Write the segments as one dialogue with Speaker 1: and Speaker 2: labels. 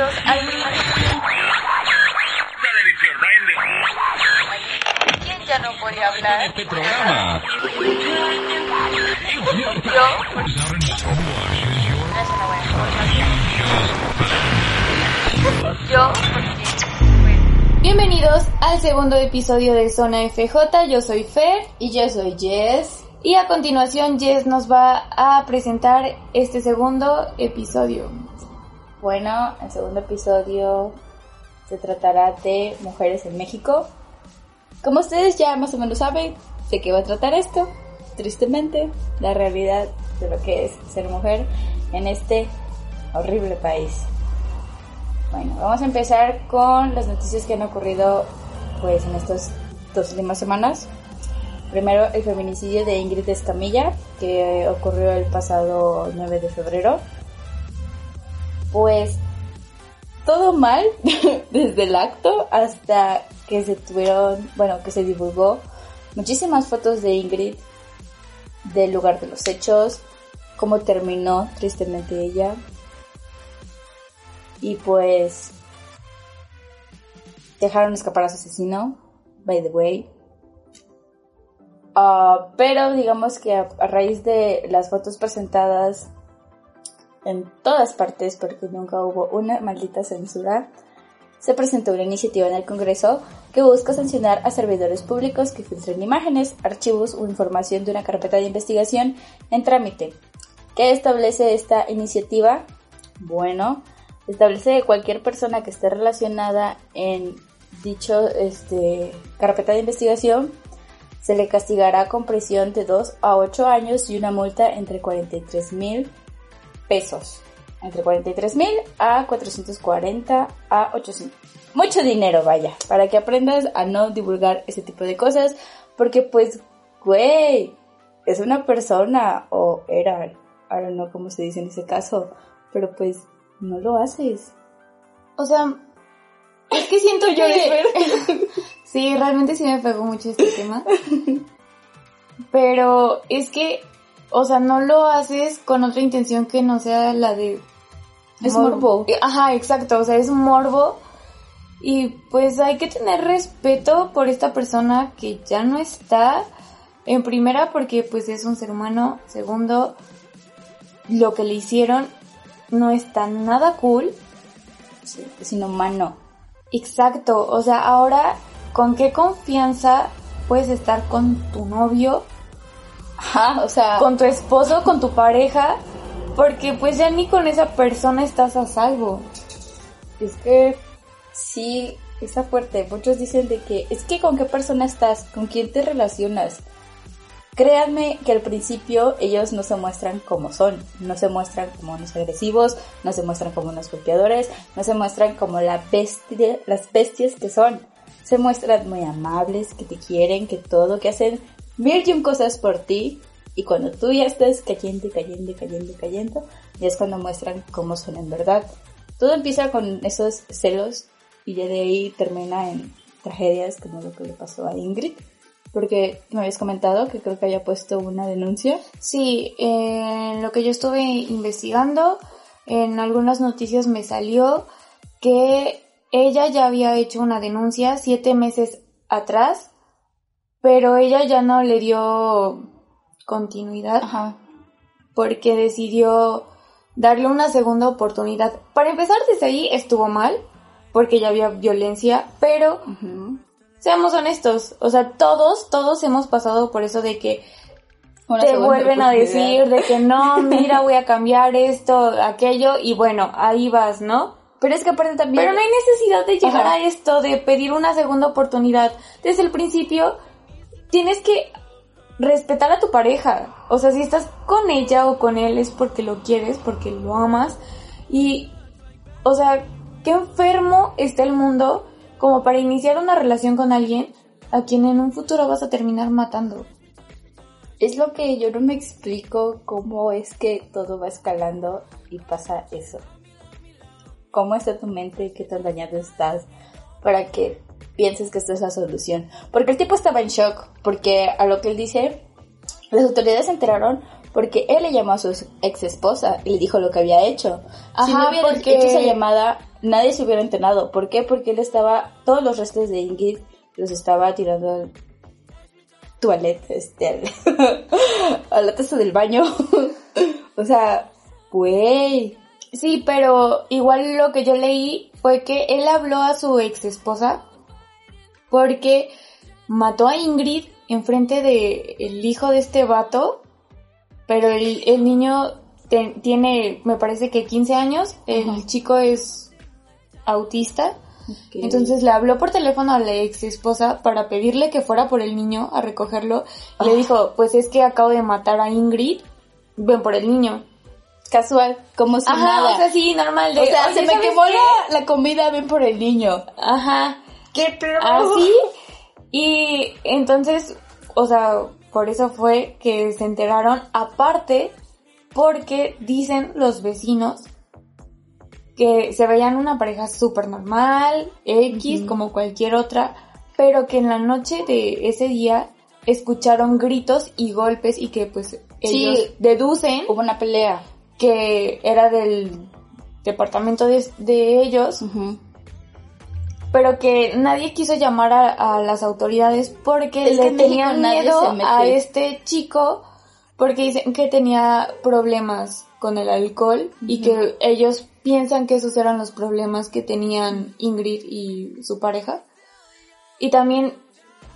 Speaker 1: bienvenidos al primer... ¿Quién ya no podía hablar?
Speaker 2: Este programa.
Speaker 1: Yo. Yo,
Speaker 3: Bienvenidos al segundo episodio de Zona FJ, yo soy Fer
Speaker 4: Y yo soy Jess.
Speaker 3: y a continuación Jess nos va a presentar este segundo episodio.
Speaker 4: Bueno, el segundo episodio se tratará de mujeres en México. Como ustedes ya más o menos saben de qué va a tratar esto, tristemente, la realidad de lo que es ser mujer en este horrible país. Bueno, vamos a empezar con las noticias que han ocurrido pues en estas dos últimas semanas. Primero, el feminicidio de Ingrid Escamilla, que ocurrió el pasado 9 de febrero. Pues todo mal desde el acto hasta que se tuvieron, bueno, que se divulgó muchísimas fotos de Ingrid del lugar de los hechos, cómo terminó tristemente ella. Y pues dejaron escapar a su asesino, by the way. Ah, pero digamos que a, a raíz de las fotos presentadas en todas partes, porque nunca hubo una maldita censura, se presentó una iniciativa en el Congreso que busca sancionar a servidores públicos que filtren imágenes, archivos o información de una carpeta de investigación en trámite. ¿Qué establece esta iniciativa? Bueno, establece que cualquier persona que esté relacionada en dicho este, carpeta de investigación se le castigará con prisión de 2 a 8 años y una multa entre 43 mil pesos. Entre 43 mil a 440 a 800. Mucho dinero, vaya, para que aprendas a no divulgar ese tipo de cosas, porque pues, güey, es una persona, o era, don't know cómo se dice en ese caso, pero pues no lo haces.
Speaker 3: O sea, es que siento yo sí, realmente sí me pegó mucho este tema. Pero es que, o sea, no lo haces con otra intención que no sea la de...
Speaker 4: Es morbo.
Speaker 3: Ajá, exacto, o sea, es morbo. Y pues hay que tener respeto por esta persona que ya no está. En primera, porque pues es un ser humano. Segundo, lo que le hicieron no está nada cool.
Speaker 4: Sí, es inhumano.
Speaker 3: Exacto, o sea, ahora, ¿con qué confianza puedes estar con tu novio,
Speaker 4: Ajá, o sea,
Speaker 3: con tu esposo, con tu pareja? Porque pues ya ni con esa persona estás a salvo.
Speaker 4: es que sí, está fuerte. Muchos dicen de que es que con qué persona estás, con quién te relacionas. Créanme que al principio ellos no se muestran como son, no se muestran como unos agresivos, no se muestran como unos golpeadores, no se muestran como la bestia, las bestias que son. Se muestran muy amables, que te quieren, que todo, que hacen un cosas por ti. Y cuando tú ya estás cayendo, cayendo, cayendo, cayendo, ya es cuando muestran cómo son en verdad. Todo empieza con esos celos y ya de ahí termina en tragedias como lo que le pasó a Ingrid. Porque me habías comentado que creo que había puesto una denuncia.
Speaker 3: Sí, en lo que yo estuve investigando, en algunas noticias me salió que ella ya había hecho una denuncia siete meses atrás, pero ella ya no le dio continuidad
Speaker 4: Ajá.
Speaker 3: porque decidió darle una segunda oportunidad. Para empezar, desde ahí estuvo mal, porque ya había violencia, pero seamos honestos, o sea, todos, todos hemos pasado por eso de que
Speaker 4: Una
Speaker 3: te vuelven a decir de que no, mira, voy a cambiar esto, aquello, y bueno, ahí vas, ¿no?
Speaker 4: Pero es que aparte también...
Speaker 3: Pero no hay necesidad de llegar
Speaker 4: Ajá.
Speaker 3: a esto, de pedir una segunda oportunidad. Desde el principio, tienes que respetar a tu pareja. O sea, si estás con ella o con él es porque lo quieres, porque lo amas. Y, o sea, qué enfermo está el mundo como para iniciar una relación con alguien a quien en un futuro vas a terminar matando.
Speaker 4: Es lo que yo no me explico cómo es que todo va escalando y pasa eso. ¿Cómo está tu mente? ¿Qué tan dañado estás? Para que pienses que esto es la solución. Porque el tipo estaba en shock. Porque a lo que él dice, las autoridades se enteraron porque él le llamó a su ex esposa y le dijo lo que había hecho. si
Speaker 3: Ajá,
Speaker 4: no hubiera
Speaker 3: porque-
Speaker 4: hecho esa llamada, nadie se hubiera enterado. ¿Por qué? Porque él estaba, todos los restos de Ingrid los estaba tirando al toilet, este, al- a la taza del baño. o sea, güey.
Speaker 3: Sí, pero igual lo que yo leí fue que él habló a su ex esposa porque mató a Ingrid enfrente de el hijo de este vato, pero el, el niño te- tiene, me parece que 15 años, el chico es autista, entonces le habló por teléfono a la ex esposa para pedirle que fuera por el niño a recogerlo y le
Speaker 4: Ah.
Speaker 3: dijo, pues es que acabo de matar a Ingrid, ven por el niño.
Speaker 4: Casual, como si
Speaker 3: Ajá,
Speaker 4: nada.
Speaker 3: o sea, sí, normal. De,
Speaker 4: O sea,
Speaker 3: "Oye,
Speaker 4: se me
Speaker 3: ¿sabes
Speaker 4: quemó
Speaker 3: qué?".
Speaker 4: la, la comida, ven por el niño.
Speaker 3: Ajá.
Speaker 4: ¿Qué pedo?
Speaker 3: Así. Y entonces, o sea, por eso fue que se enteraron. Aparte, porque dicen los vecinos que se veían una pareja súper normal, X, como cualquier otra, pero que en la noche de ese día escucharon gritos y golpes y que pues
Speaker 4: Sí.
Speaker 3: ellos deducen
Speaker 4: Hubo una pelea.
Speaker 3: Que era del departamento de, de ellos, pero que nadie quiso llamar a, a las autoridades porque
Speaker 4: Es
Speaker 3: le tenían miedo a este chico porque dicen que tenía problemas con el alcohol y que ellos piensan que esos eran los problemas que tenían Ingrid y su pareja. Y también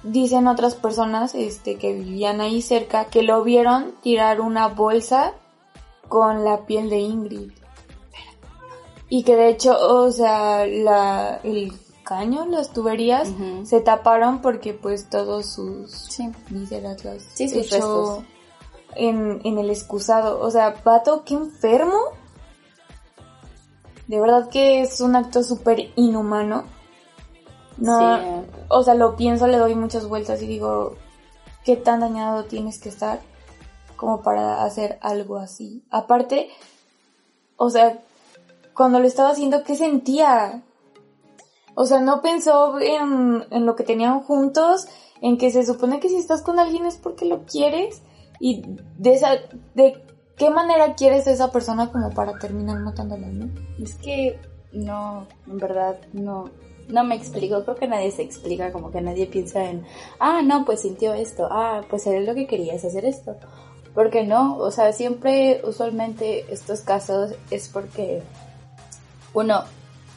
Speaker 3: dicen otras personas este que vivían ahí cerca que lo vieron tirar una bolsa con la piel de Ingrid. Y que de hecho, o sea, la, el caño, las tuberías se taparon porque pues todos sus
Speaker 4: Sí.
Speaker 3: vísceras las
Speaker 4: Sí, sus
Speaker 3: echó en, en el excusado. O sea, pato, qué enfermo. De verdad que es un acto súper inhumano. No,
Speaker 4: Sí.
Speaker 3: o sea, lo pienso, le doy muchas vueltas y digo, ¿qué tan dañado tienes que estar como para hacer algo así? Aparte, o sea, cuando lo estaba haciendo, ¿qué sentía? O sea, no pensó en, en lo que tenían juntos, en que se supone que si estás con alguien es porque lo quieres y de esa, de qué manera quieres a esa persona como para terminar matándola, ¿no?
Speaker 4: Es que no, en verdad, no, no me explico. Creo que nadie se explica, como que nadie piensa en, ah, no, pues sintió esto, ah, pues era lo que querías hacer esto. Porque no, o sea, siempre, usualmente, estos casos es porque, uno,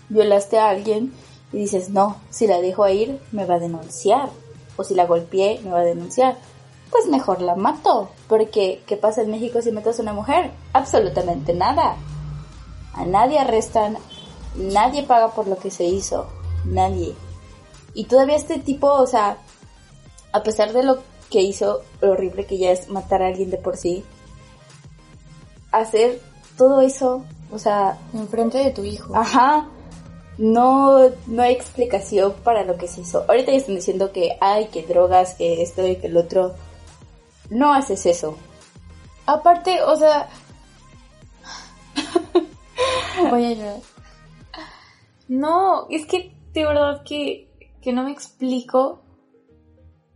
Speaker 4: violaste a alguien y dices, no, si la dejo ir, me va a denunciar. O si la golpeé, me va a denunciar. Pues mejor la mato. Porque, ¿qué pasa en México si matas a una mujer? Absolutamente nada. A nadie arrestan, nadie paga por lo que se hizo, nadie. Y todavía este tipo, o sea, a pesar de lo que hizo, lo horrible que ya es matar a alguien de por sí, hacer todo eso, o sea,
Speaker 3: Enfrente de tu hijo.
Speaker 4: ajá, no, no hay explicación para lo que se hizo. Ahorita ya están diciendo que hay, que drogas, que esto y que el otro. No haces eso.
Speaker 3: Aparte, o sea... Voy a llorar. No, es que de verdad que, que no me explico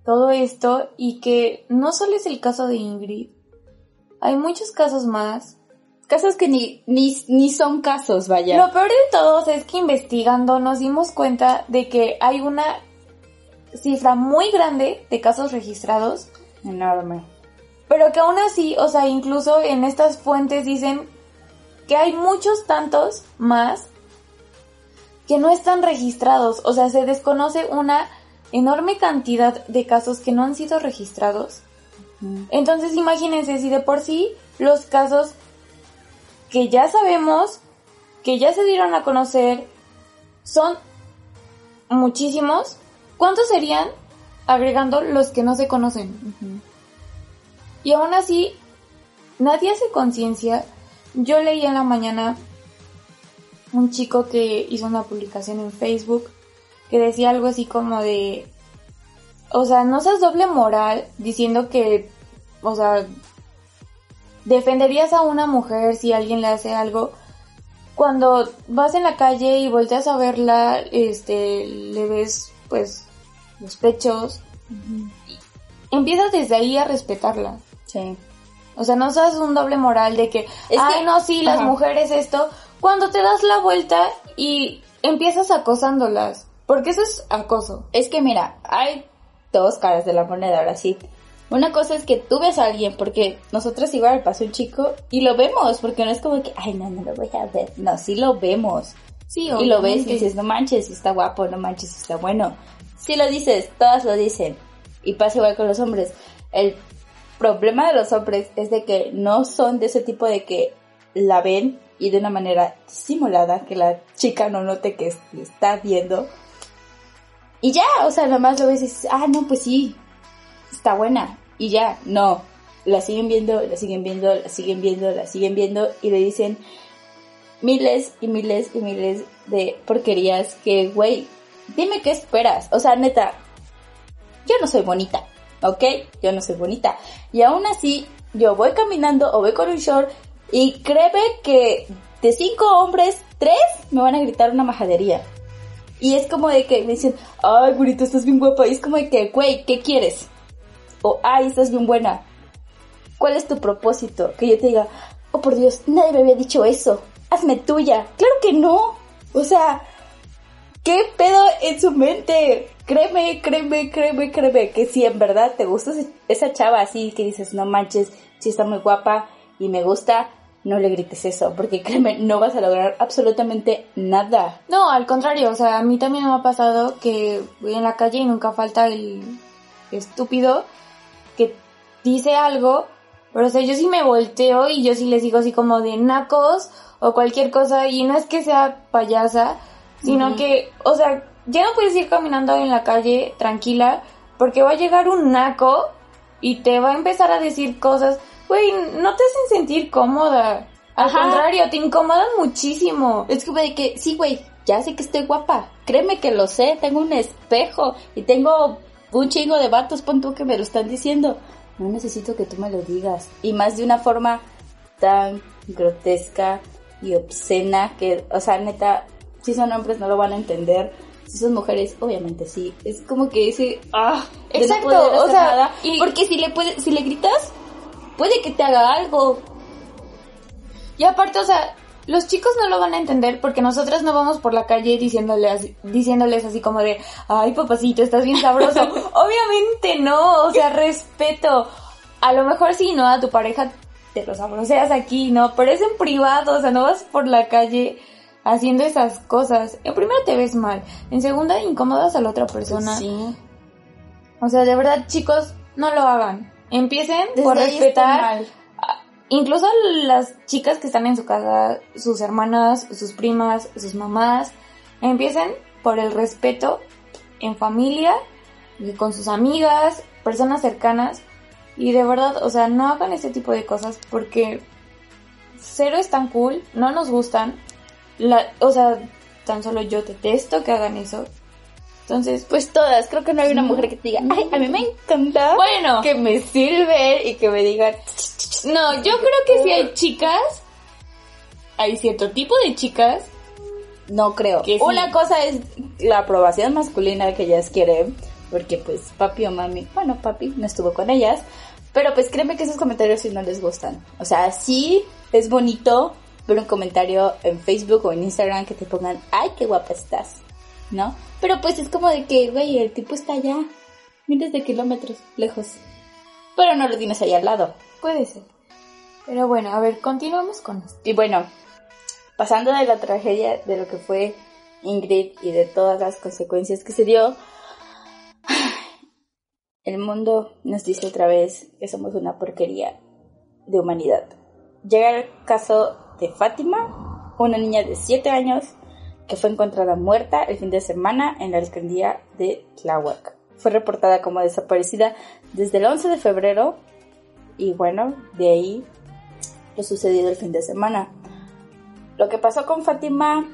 Speaker 3: todo esto y que no solo es el caso de Ingrid. Hay muchos casos más.
Speaker 4: Casos que ni, ni, ni son casos, vaya.
Speaker 3: Lo peor de todos es que investigando nos dimos cuenta de que hay una cifra muy grande de casos registrados
Speaker 4: Enorme.
Speaker 3: Pero que aún así, o sea, incluso en estas fuentes dicen que hay muchos tantos más que no están registrados. O sea, se desconoce una enorme cantidad de casos que no han sido registrados. Entonces imagínense si de por sí los casos que ya sabemos, que ya se dieron a conocer, son muchísimos, ¿cuántos serían agregando los que no se conocen? Y aún así, nadie hace conciencia. Yo leí en la mañana un chico que hizo una publicación en Facebook que decía algo así como de, o sea, no seas doble moral diciendo que, o sea, defenderías a una mujer si alguien le hace algo. Cuando vas en la calle y volteas a verla, este, le ves, pues, los pechos. Empiezas desde ahí a respetarla.
Speaker 4: Sí.
Speaker 3: O sea, no seas un doble moral de que,
Speaker 4: Es
Speaker 3: ay,
Speaker 4: que-
Speaker 3: no, sí, las
Speaker 4: ajá.
Speaker 3: mujeres esto, cuando te das la vuelta y empiezas acosándolas. Porque eso es acoso.
Speaker 4: Es que mira, hay dos caras de la moneda, ahora sí. Una cosa es que tú ves a alguien, porque nosotros igual pasó un chico y lo vemos, porque no es como que, ay, no, no lo voy a ver. No, sí lo vemos.
Speaker 3: Sí,
Speaker 4: Y lo ves y
Speaker 3: obviamente.
Speaker 4: dices, no manches, está guapo, no manches, está bueno. Si lo dices, todas lo dicen. Y pasa igual con los hombres. El problema de los hombres es de que no son de ese tipo de que la ven y de una manera simulada, que la chica no note que está viendo. Y ya, o sea, nomás lo ves y dices, ah, no, pues sí, está buena. Y ya, no. La siguen viendo, la siguen viendo, la siguen viendo, la siguen viendo y le dicen miles y miles y miles de porquerías que, güey, dime qué esperas. O sea, neta, yo no soy bonita, ¿ok? Yo no soy bonita. Y aún así, yo voy caminando o voy con un short y créeme que de cinco hombres, tres me van a gritar una majadería. Y es como de que me dicen, ay, bonita, estás bien guapa. Y es como de que, güey, ¿qué quieres? O, ay, estás bien buena. ¿Cuál es tu propósito? Que yo te diga, oh por Dios, nadie me había dicho eso. Hazme tuya. Claro que no. O sea, ¿qué pedo en su mente? Créeme, créeme, créeme, créeme. Que si en verdad te gusta esa chava así, que dices, no manches, si está muy guapa y me gusta, no le grites eso. Porque créeme, no vas a lograr absolutamente nada.
Speaker 3: No, al contrario, o sea, a mí también me ha pasado que voy en la calle y nunca falta el estúpido que dice algo, pero o sea, yo sí me volteo y yo sí les digo así como de nacos o cualquier cosa y no es que sea payasa, sino que, o sea, ya no puedes ir caminando en la calle tranquila porque va a llegar un naco y te va a empezar a decir cosas, güey, no te hacen sentir cómoda. Al
Speaker 4: Ajá.
Speaker 3: contrario, te incomodan muchísimo.
Speaker 4: Es como de que, sí, güey, ya sé que estoy guapa. Créeme que lo sé, tengo un espejo y tengo un chingo de vatos, pon tú que me lo están diciendo. No necesito que tú me lo digas. Y más de una forma tan grotesca y obscena que, o sea, neta, si son hombres no lo van a entender. Si son mujeres, obviamente sí. Es como que ese, ah, no
Speaker 3: Exacto, o sea, y-
Speaker 4: porque si le puede, si le gritas, puede que te haga algo.
Speaker 3: Y aparte, o sea, los chicos no lo van a entender porque nosotras no vamos por la calle diciéndoles, diciéndoles así como de, ay papacito, estás bien sabroso. Obviamente no, o sea, respeto. A lo mejor sí, ¿no? A tu pareja te lo sabroseas aquí, ¿no? Pero es en privado, o sea, no vas por la calle haciendo esas cosas. En primera te ves mal, en segunda incomodas a la otra persona.
Speaker 4: Sí.
Speaker 3: O sea, de verdad, chicos, no lo hagan. Empiecen
Speaker 4: Desde
Speaker 3: por respetar incluso las chicas que están en su casa, sus hermanas, sus primas, sus mamás, empiecen por el respeto en familia, y con sus amigas, personas cercanas, y de verdad, o sea, no hagan este tipo de cosas porque cero es tan cool, no nos gustan, la, o sea, tan solo yo detesto que hagan eso. Entonces, pues,
Speaker 4: todas, creo que no hay una mujer que te diga, ay, a mí me encanta
Speaker 3: bueno,
Speaker 4: que me sirve y que me digan,
Speaker 3: No, yo creo que si hay chicas, hay cierto tipo de chicas.
Speaker 4: no creo.
Speaker 3: Que sí.
Speaker 4: Una cosa es la aprobación masculina que ellas quieren, porque pues papi o mami, bueno, papi no estuvo con ellas, pero pues créeme que esos comentarios sí no les gustan. O sea, sí es bonito ver un comentario en Facebook o en Instagram que te pongan, ay, qué guapa estás, ¿no? Pero pues es como de que, güey, el tipo está allá, miles de kilómetros lejos, pero no lo tienes ahí al lado.
Speaker 3: Puede ser. Pero bueno, a ver, continuamos con esto.
Speaker 4: Y bueno, pasando de la tragedia de lo que fue Ingrid y de todas las consecuencias que se dio, el mundo nos dice otra vez que somos una porquería de humanidad. Llega el caso de Fátima, una niña de 7 años que fue encontrada muerta el fin de semana en la alcaldía de Tláhuac. Fue reportada como desaparecida desde el 11 de febrero y bueno, de ahí lo sucedido el fin de semana. Lo que pasó con Fátima,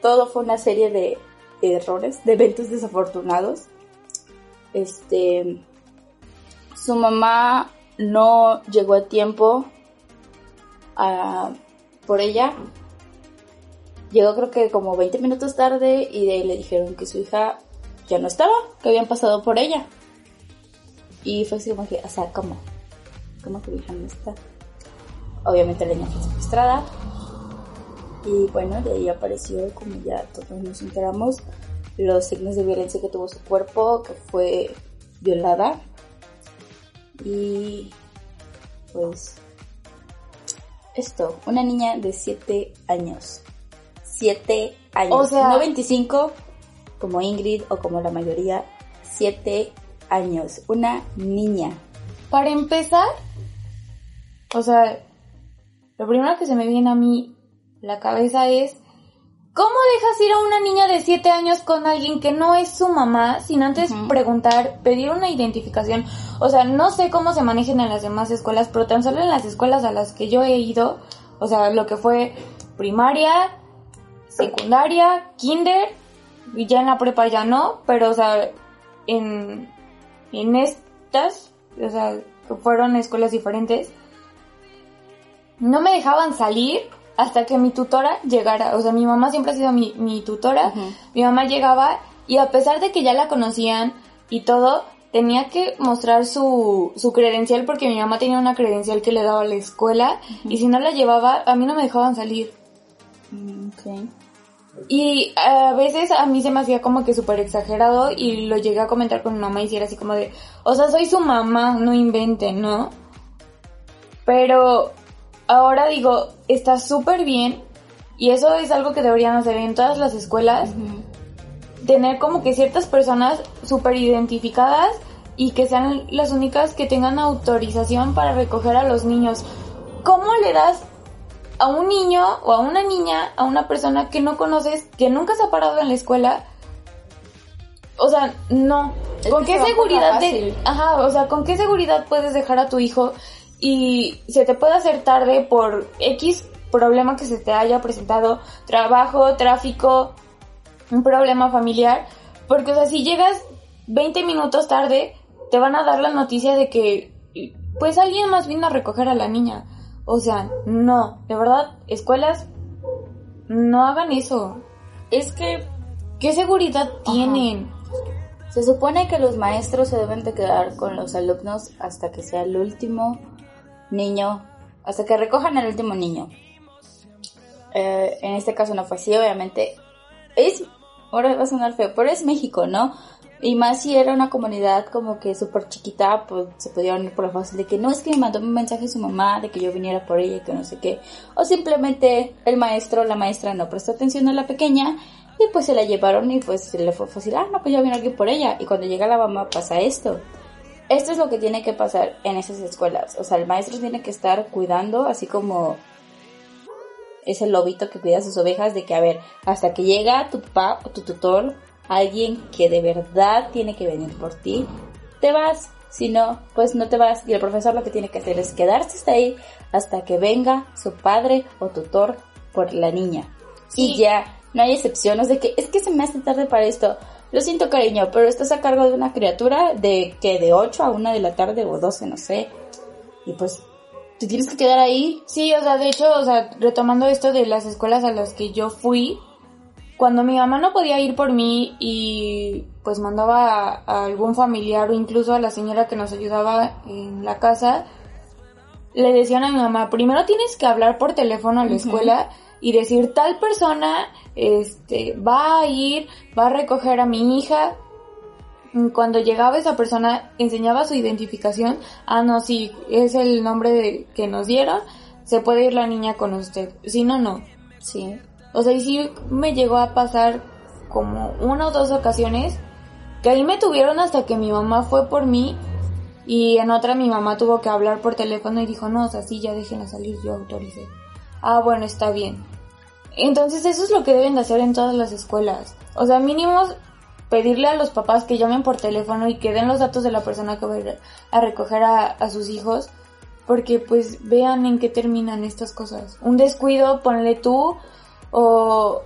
Speaker 4: todo fue una serie de errores, de eventos desafortunados. Este, su mamá no llegó a tiempo a, por ella. Llegó creo que como 20 minutos tarde y de ahí le dijeron que su hija ya no estaba, que habían pasado por ella. Y fue así como que, o sea, ¿cómo? ¿Cómo que mi hija no está? Obviamente la niña fue secuestrada. Y bueno, de ahí apareció, como ya todos nos enteramos, los signos de violencia que tuvo su cuerpo, que fue violada. Y pues esto, una niña de 7 años. 7 años.
Speaker 3: O sea-
Speaker 4: no 25 como Ingrid o como la mayoría. 7 años. Una niña.
Speaker 3: Para empezar, o sea, lo primero que se me viene a mí la cabeza es, ¿cómo dejas ir a una niña de 7 años con alguien que no es su mamá sin antes preguntar, pedir una identificación? O sea, no sé cómo se manejan en las demás escuelas, pero tan solo en las escuelas a las que yo he ido, o sea, lo que fue primaria, secundaria, kinder, y ya en la prepa ya no, pero o sea, en, en estas, o sea, que fueron escuelas diferentes, no me dejaban salir hasta que mi tutora llegara. O sea, mi mamá siempre ha sido mi, mi tutora. Mi mamá llegaba y a pesar de que ya la conocían y todo, tenía que mostrar su, su credencial porque mi mamá tenía una credencial que le daba a la escuela y si no la llevaba, a mí no me dejaban salir.
Speaker 4: Mm, ok.
Speaker 3: Y a veces a mí se me hacía como que súper exagerado y lo llegué a comentar con mi mamá y si era así como de, o sea, soy su mamá, no inventen, ¿no? Pero ahora digo, está súper bien y eso es algo que deberían hacer en todas las escuelas, tener como que ciertas personas súper identificadas y que sean las únicas que tengan autorización para recoger a los niños. ¿Cómo le das a un niño o a una niña, a una persona que no conoces, que nunca se ha parado en la escuela? O sea, no.
Speaker 4: Es
Speaker 3: ¿Con qué
Speaker 4: se
Speaker 3: seguridad
Speaker 4: fácil.
Speaker 3: ajá, o sea, con qué seguridad puedes dejar a tu hijo y se te puede hacer tarde por X problema que se te haya presentado, trabajo, tráfico, un problema familiar, porque o sea, si llegas 20 minutos tarde, te van a dar la noticia de que pues alguien más vino a recoger a la niña. O sea, no, de verdad, escuelas no hagan eso.
Speaker 4: Es que
Speaker 3: ¿Qué seguridad tienen?
Speaker 4: se supone que los maestros se deben de quedar con los alumnos hasta que sea el último niño, hasta que recojan al último niño. Eh, en este caso no fue así, obviamente. Es, ahora va a sonar feo, pero es México, ¿no? Y más si era una comunidad como que súper chiquita, pues se podían ir por la fácil de que no es que me mandó un mensaje su mamá de que yo viniera por ella que no sé qué. O simplemente el maestro la maestra no prestó atención a la pequeña y pues se la llevaron y pues se le fue fácil, ah, no, pues ya vino alguien por ella. Y cuando llega la mamá pasa esto. Esto es lo que tiene que pasar en esas escuelas. O sea, el maestro tiene que estar cuidando, así como ese lobito que cuida a sus ovejas, de que, a ver, hasta que llega tu papá o tu tutor, alguien que de verdad tiene que venir por ti, te vas. Si no, pues no te vas. Y el profesor lo que tiene que hacer es quedarse hasta ahí hasta que venga su padre o tutor por la niña. Y
Speaker 3: Sí.
Speaker 4: ya, no hay excepciones de que es que se me hace tarde para esto. Lo siento, cariño, pero estás a cargo de una criatura de que de 8 a 1 de la tarde o 12, no sé. Y pues te tienes que quedar ahí.
Speaker 3: Sí, o sea, de hecho, o sea, retomando esto de las escuelas a las que yo fui, cuando mi mamá no podía ir por mí y pues mandaba a, a algún familiar o incluso a la señora que nos ayudaba en la casa, le decían a mi mamá, primero tienes que hablar por teléfono a la escuela y decir tal persona este va a ir, va a recoger a mi hija. Cuando llegaba esa persona enseñaba su identificación, ah no, sí, es el nombre de- que nos dieron, se puede ir la niña con usted, si no, no.
Speaker 4: Sí.
Speaker 3: O sea, y sí me llegó a pasar como una o dos ocasiones que ahí me tuvieron hasta que mi mamá fue por mí y en otra mi mamá tuvo que hablar por teléfono y dijo, no, o sea, sí, ya déjenla salir, yo autoricé. Ah, bueno, está bien. Entonces eso es lo que deben de hacer en todas las escuelas. O sea, mínimo pedirle a los papás que llamen por teléfono y que den los datos de la persona que va a recoger a, a sus hijos. Porque pues vean en qué terminan estas cosas. Un descuido, ponle tú, o,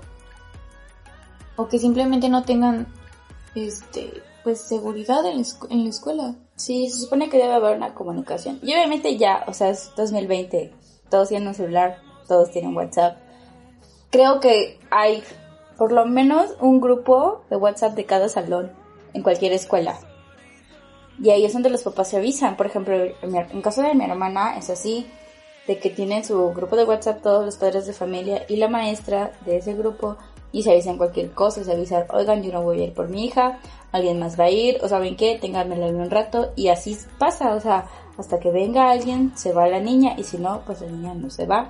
Speaker 3: o que simplemente no tengan, este, pues seguridad en la, en la escuela.
Speaker 4: Sí, se supone que debe haber una comunicación. Y obviamente ya, o sea, es 2020. Todos tienen un celular, todos tienen WhatsApp. Creo que hay por lo menos un grupo de WhatsApp de cada salón en cualquier escuela. Y ahí es donde los papás se avisan. Por ejemplo, en caso de mi hermana es así. De que tienen su grupo de WhatsApp todos los padres de familia y la maestra de ese grupo y se avisan cualquier cosa, se avisan, oigan, yo no voy a ir por mi hija, alguien más va a ir, o saben qué, ténganmela un rato y así pasa, o sea, hasta que venga alguien, se va la niña y si no, pues la niña no se va.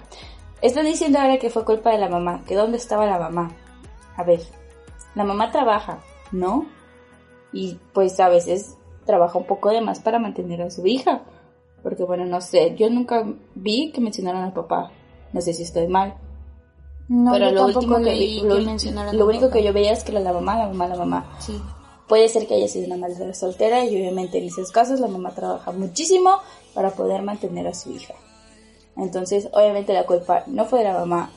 Speaker 4: Están diciendo ahora que fue culpa de la mamá, que dónde estaba la mamá. A ver, la mamá trabaja, ¿no? Y pues a veces trabaja un poco de más para mantener a su hija. Porque bueno, no sé, yo nunca vi que mencionaran al papá. No sé si estoy mal.
Speaker 3: No,
Speaker 4: pero lo último que,
Speaker 3: leí
Speaker 4: lo,
Speaker 3: que
Speaker 4: único
Speaker 3: papá.
Speaker 4: que yo veía es que era la mamá, la mamá, la mamá.
Speaker 3: Sí.
Speaker 4: Puede ser que haya sido una madre soltera y obviamente en esos casos la mamá trabaja muchísimo para poder mantener a su hija. Entonces, obviamente la culpa no fue de la mamá.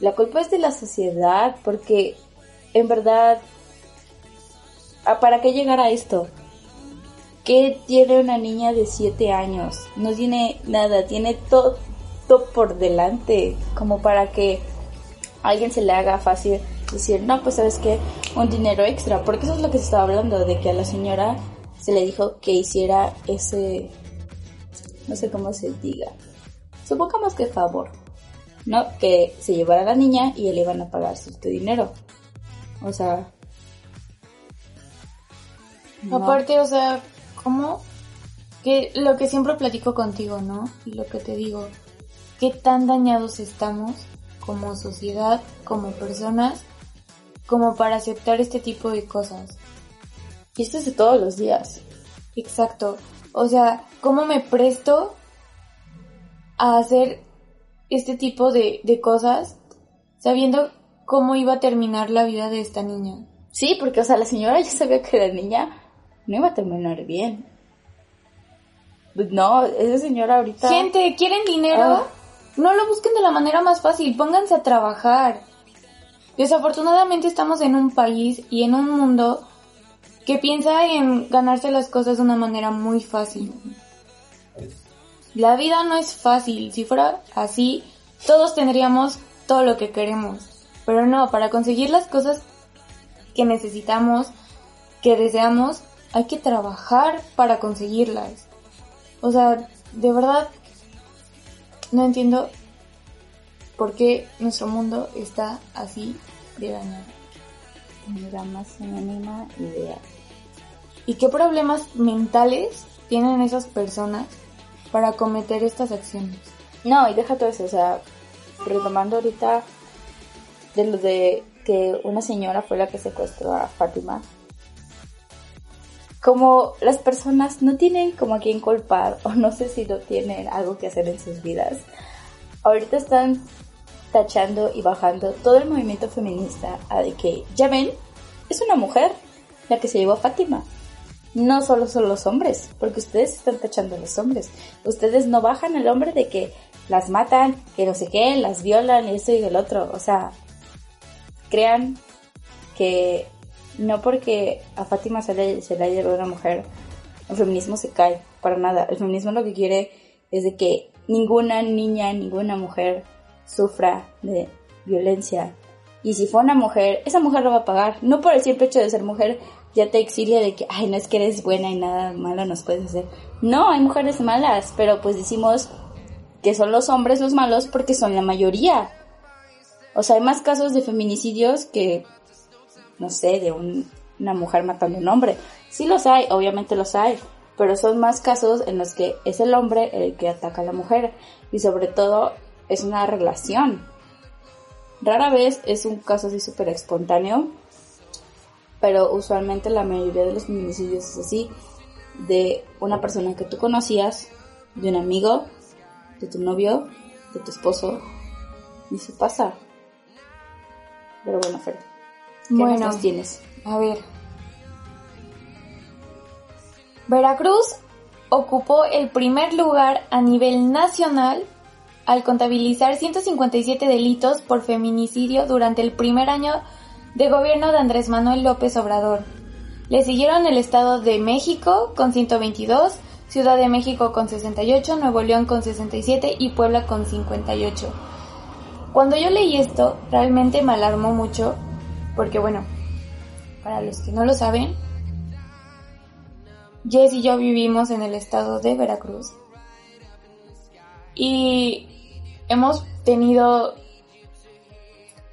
Speaker 4: La culpa es de la sociedad porque en verdad, ¿a- ¿para qué llegar a esto? ¿Qué tiene una niña de 7 años? No tiene nada, tiene todo por delante como para que alguien se le haga fácil decir, no, pues sabes qué, un dinero extra, porque eso es lo que se estaba hablando, de que a la señora se le dijo que hiciera ese, no sé cómo se diga, supongamos que favor, ¿no? Que se llevara a la niña y le iban a pagar cierto dinero. O sea...
Speaker 3: Aparte, o sea, ¿cómo? Que lo que siempre platico contigo, ¿no? Y lo que te digo, qué tan dañados estamos como sociedad, como personas, como para aceptar este tipo de cosas.
Speaker 4: Y esto es de todos los días.
Speaker 3: Exacto. O sea, ¿cómo me presto a hacer este tipo de, de cosas sabiendo cómo iba a terminar la vida de esta niña?
Speaker 4: Sí, porque, o sea, la señora ya sabía que la niña no iba a terminar bien. Pues no, esa señora ahorita...
Speaker 3: Gente, ¿quieren dinero?
Speaker 4: Ah.
Speaker 3: No lo busquen de la manera más fácil, pónganse a trabajar. Desafortunadamente estamos en un país y en un mundo que piensa en ganarse las cosas de una manera muy fácil. La vida no es fácil, si fuera así, todos tendríamos todo lo que queremos. Pero no, para conseguir las cosas que necesitamos, que deseamos, hay que trabajar para conseguirlas. O sea, de verdad, no entiendo por qué nuestro mundo está así de dañado.
Speaker 4: Mira, más anónima idea.
Speaker 3: ¿Y qué problemas mentales tienen esas personas para cometer estas acciones?
Speaker 4: No, y deja todo eso, o sea, retomando ahorita de lo de que una señora fue la que secuestró a Fátima. Como las personas no tienen como a quién culpar o no sé si no tienen algo que hacer en sus vidas, ahorita están tachando y bajando todo el movimiento feminista a de que, ya ven, es una mujer la que se llevó a Fátima. No solo son los hombres, porque ustedes están tachando a los hombres. Ustedes no bajan al hombre de que las matan, que no sé qué, las violan y esto y el otro. O sea, crean que no porque a Fátima se le, se llevado una mujer, el feminismo se cae, para nada. El feminismo lo que quiere es de que ninguna niña, ninguna mujer sufra de violencia. Y si fue una mujer, esa mujer lo va a pagar. No por el simple hecho de ser mujer, ya te exilia de que, ay, no es que eres buena y nada malo nos puedes hacer. No, hay mujeres malas, pero pues decimos que son los hombres los malos porque son la mayoría. O sea, hay más casos de feminicidios que, no sé, de un- una mujer matando a un hombre. Sí los hay, obviamente los hay, pero son más casos en los que es el hombre el que ataca a la mujer y sobre todo es una relación. Rara vez es un caso así súper espontáneo, pero usualmente la mayoría de los feminicidios es así, de una persona que tú conocías, de un amigo, de tu novio, de tu esposo, y se pasa. Pero bueno, Fer, ¿qué más
Speaker 3: Bueno.
Speaker 4: nos tienes?
Speaker 3: A ver. Veracruz ocupó el primer lugar a nivel nacional al contabilizar 157 delitos por feminicidio durante el primer año de gobierno de Andrés Manuel López Obrador. Le siguieron el Estado de México con 122, Ciudad de México con 68, Nuevo León con 67 y Puebla con 58. Cuando yo leí esto, realmente me alarmó mucho, porque bueno, para los que no lo saben, Jess y yo vivimos en el estado de Veracruz. Y hemos tenido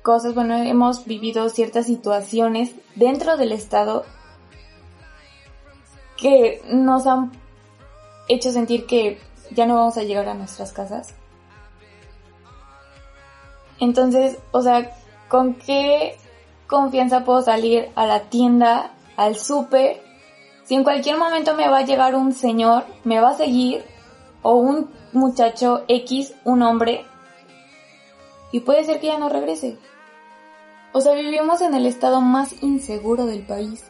Speaker 3: cosas, bueno, hemos vivido ciertas situaciones dentro del Estado que nos han hecho sentir que ya no vamos a llegar a nuestras casas. Entonces, o sea, ¿con qué confianza puedo salir a la tienda, al súper? Si en cualquier momento me va a llegar un señor, me va a seguir, o un muchacho X, un hombre, y puede ser que ya no regrese. O sea, vivimos en el estado más inseguro del país.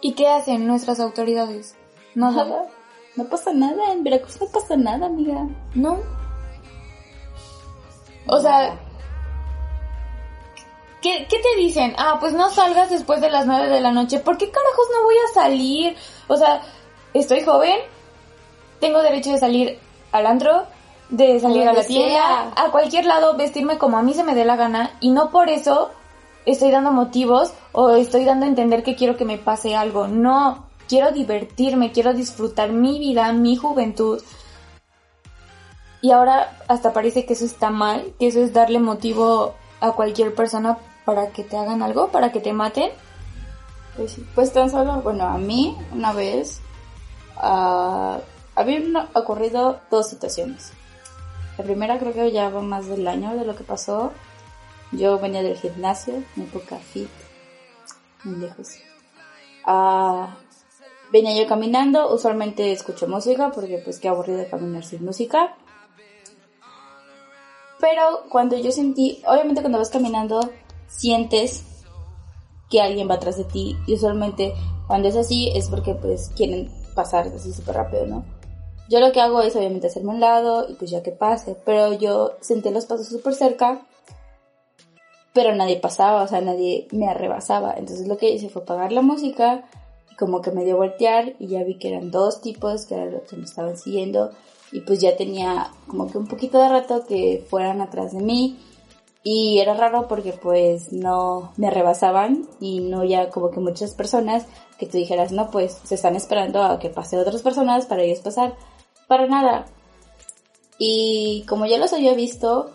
Speaker 3: ¿Y qué hacen nuestras autoridades? Nada.
Speaker 4: Nada. No pasa nada, en Veracruz no pasa nada, amiga.
Speaker 3: No. O sea, ¿qué, ¿qué te dicen? Ah, pues no salgas después de las nueve de la noche. ¿Por qué carajos no voy a salir? O sea, estoy joven, tengo derecho de salir al antro, de salir a, la tienda, a cualquier lado, vestirme como a mí se me dé la gana y no por eso estoy dando motivos o estoy dando a entender que quiero que me pase algo. No, quiero divertirme, quiero disfrutar mi vida, mi juventud. Y ahora hasta parece que eso está mal, que eso es darle motivo a cualquier persona para que te hagan algo, para que te maten.
Speaker 4: Pues, sí. pues tan solo, bueno, a mí una vez ah, había una- ocurrido dos situaciones. La primera creo que ya va más del año de lo que pasó. Yo venía del gimnasio, en época fit, muy lejos. Ah, venía yo caminando, usualmente escucho música porque pues qué aburrido caminar sin música. Pero cuando yo sentí, obviamente cuando vas caminando, sientes que alguien va atrás de ti y usualmente cuando es así es porque pues quieren pasar así súper rápido, ¿no? Yo lo que hago es obviamente hacerme un lado y pues ya que pase, pero yo sentí los pasos súper cerca, pero nadie pasaba, o sea, nadie me arrebasaba, entonces lo que hice fue apagar la música y como que me dio a voltear y ya vi que eran dos tipos que eran los que me estaban siguiendo y pues ya tenía como que un poquito de rato que fueran atrás de mí y era raro porque pues no me rebasaban y no ya como que muchas personas que tú dijeras, no, pues se están esperando a que pase otras personas para ellos pasar. Para nada. Y como ya los había visto,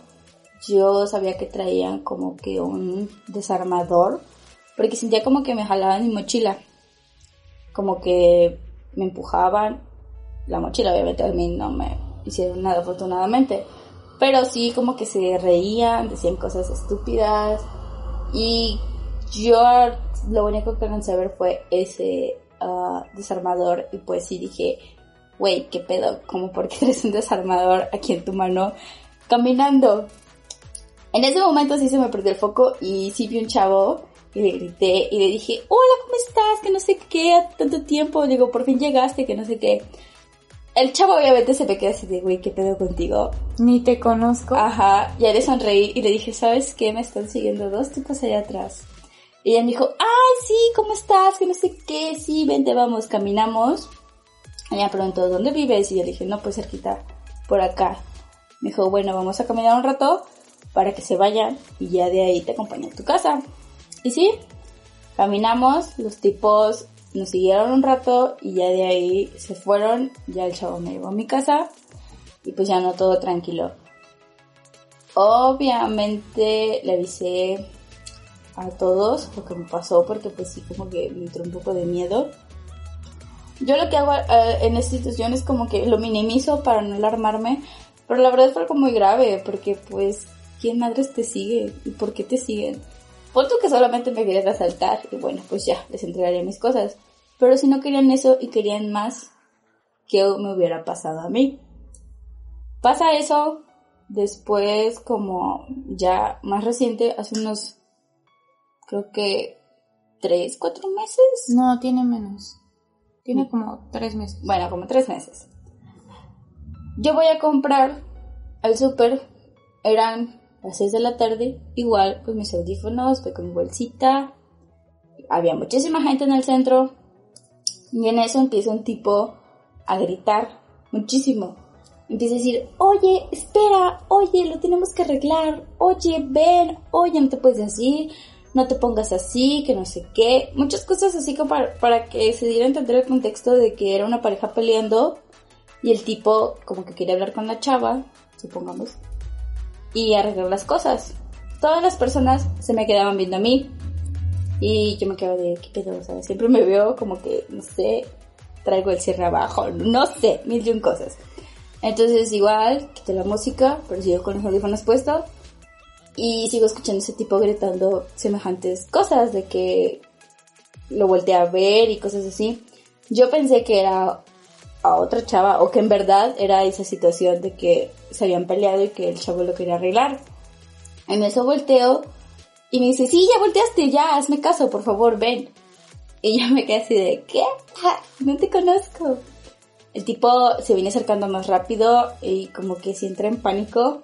Speaker 4: yo sabía que traían como que un desarmador porque sentía como que me jalaban mi mochila. Como que me empujaban la mochila, obviamente a mí no me hicieron nada afortunadamente. Pero sí como que se reían, decían cosas estúpidas. Y yo lo único que a ver fue ese ah, desarmador. Y pues sí dije, güey, ¿qué pedo? ¿Cómo por qué traes un desarmador aquí en tu mano caminando? En ese momento sí se me perdió el foco y sí vi un chavo y le grité y le dije, hola, ¿cómo estás? Que no sé qué, tanto tiempo. Digo, por fin llegaste, que no sé qué. El chavo obviamente se me queda así de, güey, ¿qué pedo contigo?
Speaker 3: Ni te conozco.
Speaker 4: Ajá, ya le sonreí y le dije, ¿sabes qué? Me están siguiendo dos tipos allá atrás. Y ella me dijo, ay, sí, ¿cómo estás? Que no sé qué, sí, vente, vamos, caminamos. Ella preguntó, ¿dónde vives? Y yo le dije, no, pues cerquita, por acá. Me dijo, bueno, vamos a caminar un rato para que se vayan y ya de ahí te acompaño a tu casa. Y sí, caminamos, los tipos nos siguieron un rato y ya de ahí se fueron, ya el chavo me llevó a mi casa y pues ya no todo tranquilo. Obviamente le avisé a todos lo que me pasó porque pues sí como que me entró un poco de miedo. Yo lo que hago eh, en esta situación es como que lo minimizo para no alarmarme, pero la verdad fue algo muy grave porque pues ¿quién madres te sigue? ¿Y por qué te siguen? Pon tú que solamente me querían asaltar y bueno, pues ya, les entregaría mis cosas. Pero si no querían eso y querían más, ¿qué me hubiera pasado a mí? Pasa eso después como ya más reciente, hace unos, creo que tres, cuatro meses.
Speaker 3: No, tiene menos. Tiene como tres meses.
Speaker 4: Bueno, como tres meses. Yo voy a comprar al súper, eran las 6 de la tarde, igual con mis audífonos, voy con mi bolsita, había muchísima gente en el centro. Y en eso empieza un tipo a gritar muchísimo. Empieza a decir, oye, espera, oye, lo tenemos que arreglar, oye, ven, oye, no te puedes decir, no te pongas así, que no sé qué. Muchas cosas así como para, para que se diera a entender el contexto de que era una pareja peleando. Y el tipo como que quería hablar con la chava, supongamos, y arreglar las cosas. Todas las personas se me quedaban viendo a mí. Y yo me quedaba de, ¿qué pedo? O siempre me veo como que, no sé, traigo el cierre abajo, no sé, mil y un cosas. Entonces igual, quité la música, pero sigo con los audífonos puestos. Y sigo escuchando ese tipo gritando semejantes cosas de que lo volteé a ver y cosas así. Yo pensé que era a otra chava o que en verdad era esa situación de que se habían peleado y que el chavo lo quería arreglar. En eso volteo y me dice, sí, ya volteaste, ya, hazme caso, por favor, ven. Y yo me quedé así de, ¿qué? Ah, no te conozco. El tipo se viene acercando más rápido y como que si entra en pánico,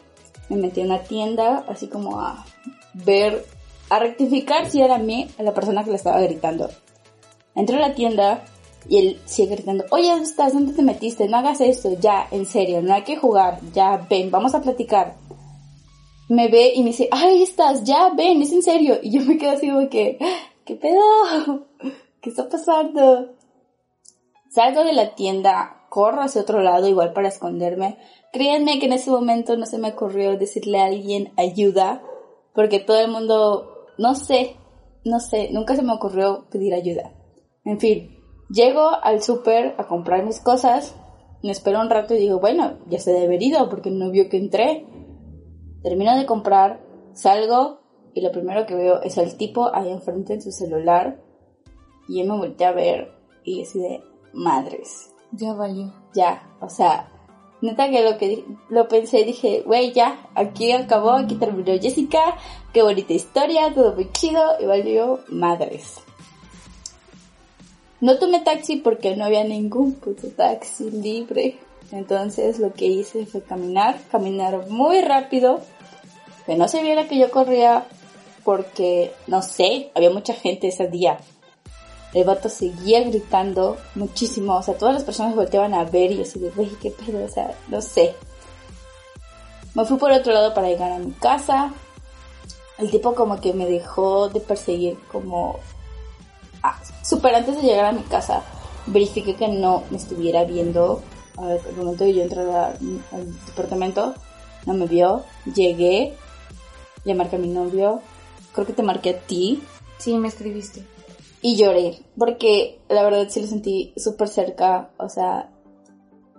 Speaker 4: me metí en una tienda, así como a ver, a rectificar si era a mí, a la persona que le estaba gritando. Entré a la tienda y él sigue gritando, oye, ¿dónde estás? ¿Dónde te metiste? No hagas esto, ya, en serio, no hay que jugar, ya, ven, vamos a platicar me ve y me dice, ahí estás, ya, ven, es en serio. Y yo me quedo así como que, ¿qué pedo? ¿Qué está pasando? Salgo de la tienda, corro hacia otro lado igual para esconderme. Créanme que en ese momento no se me ocurrió decirle a alguien ayuda, porque todo el mundo, no sé, no sé, nunca se me ocurrió pedir ayuda. En fin, llego al súper a comprar mis cosas, me espero un rato y digo, bueno, ya se debe ido porque no vio que entré. Termino de comprar, salgo y lo primero que veo es al tipo ahí enfrente en su celular y yo me volteé a ver y así de madres.
Speaker 3: Ya valió.
Speaker 4: Ya, o sea, neta que lo que lo pensé dije, güey, ya, aquí acabó, aquí terminó Jessica, qué bonita historia, todo muy chido y valió madres. No tomé taxi porque no había ningún puto taxi libre. Entonces lo que hice fue caminar, caminar muy rápido que no se viera que yo corría porque, no sé, había mucha gente ese día. El vato seguía gritando muchísimo, o sea, todas las personas volteaban a ver y así de, güey, qué pedo, o sea, no sé. Me fui por otro lado para llegar a mi casa. El tipo como que me dejó de perseguir como... Ah, super antes de llegar a mi casa, verifiqué que no me estuviera viendo. Al momento de yo entrar al departamento, no me vio. Llegué, le marqué a mi novio, creo que te marqué a ti.
Speaker 3: Sí, me escribiste.
Speaker 4: Y lloré, porque la verdad sí lo sentí súper cerca, o sea,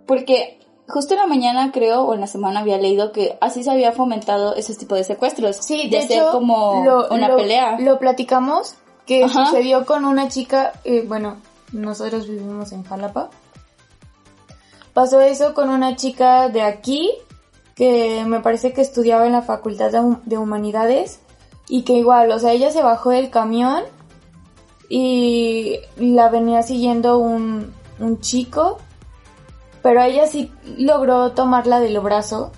Speaker 4: porque justo en la mañana creo, o en la semana había leído que así se había fomentado ese tipo de secuestros.
Speaker 3: Sí,
Speaker 4: de,
Speaker 3: de
Speaker 4: ser como
Speaker 3: lo-
Speaker 4: una
Speaker 3: lo-
Speaker 4: pelea.
Speaker 3: Lo platicamos, que
Speaker 4: Ajá.
Speaker 3: sucedió con una chica, eh, bueno, nosotros vivimos en Jalapa. Pasó eso con una chica de aquí, que me parece que estudiaba en la Facultad de, Hum- de Humanidades, y que igual, o sea, ella se bajó del camión y la venía siguiendo un, un chico, pero ella sí logró tomarla del brazo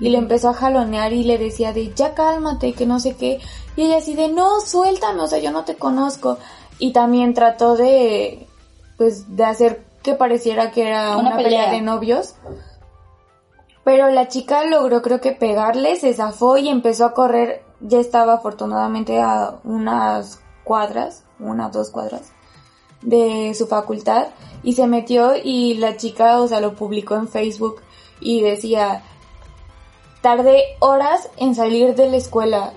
Speaker 3: y le empezó a jalonear y le decía de ya cálmate, que no sé qué. Y ella así de no, suéltame, o sea, yo no te conozco. Y también trató de, pues, de hacer que pareciera que era
Speaker 4: Una
Speaker 3: una, pelea.
Speaker 4: pelea.
Speaker 3: de novios. Pero la chica logró creo que pegarle, se zafó y empezó a correr. Ya estaba afortunadamente a unas cuadras, una dos cuadras de su facultad y se metió y la chica, o sea, lo publicó en Facebook y decía, tardé horas en salir de la escuela.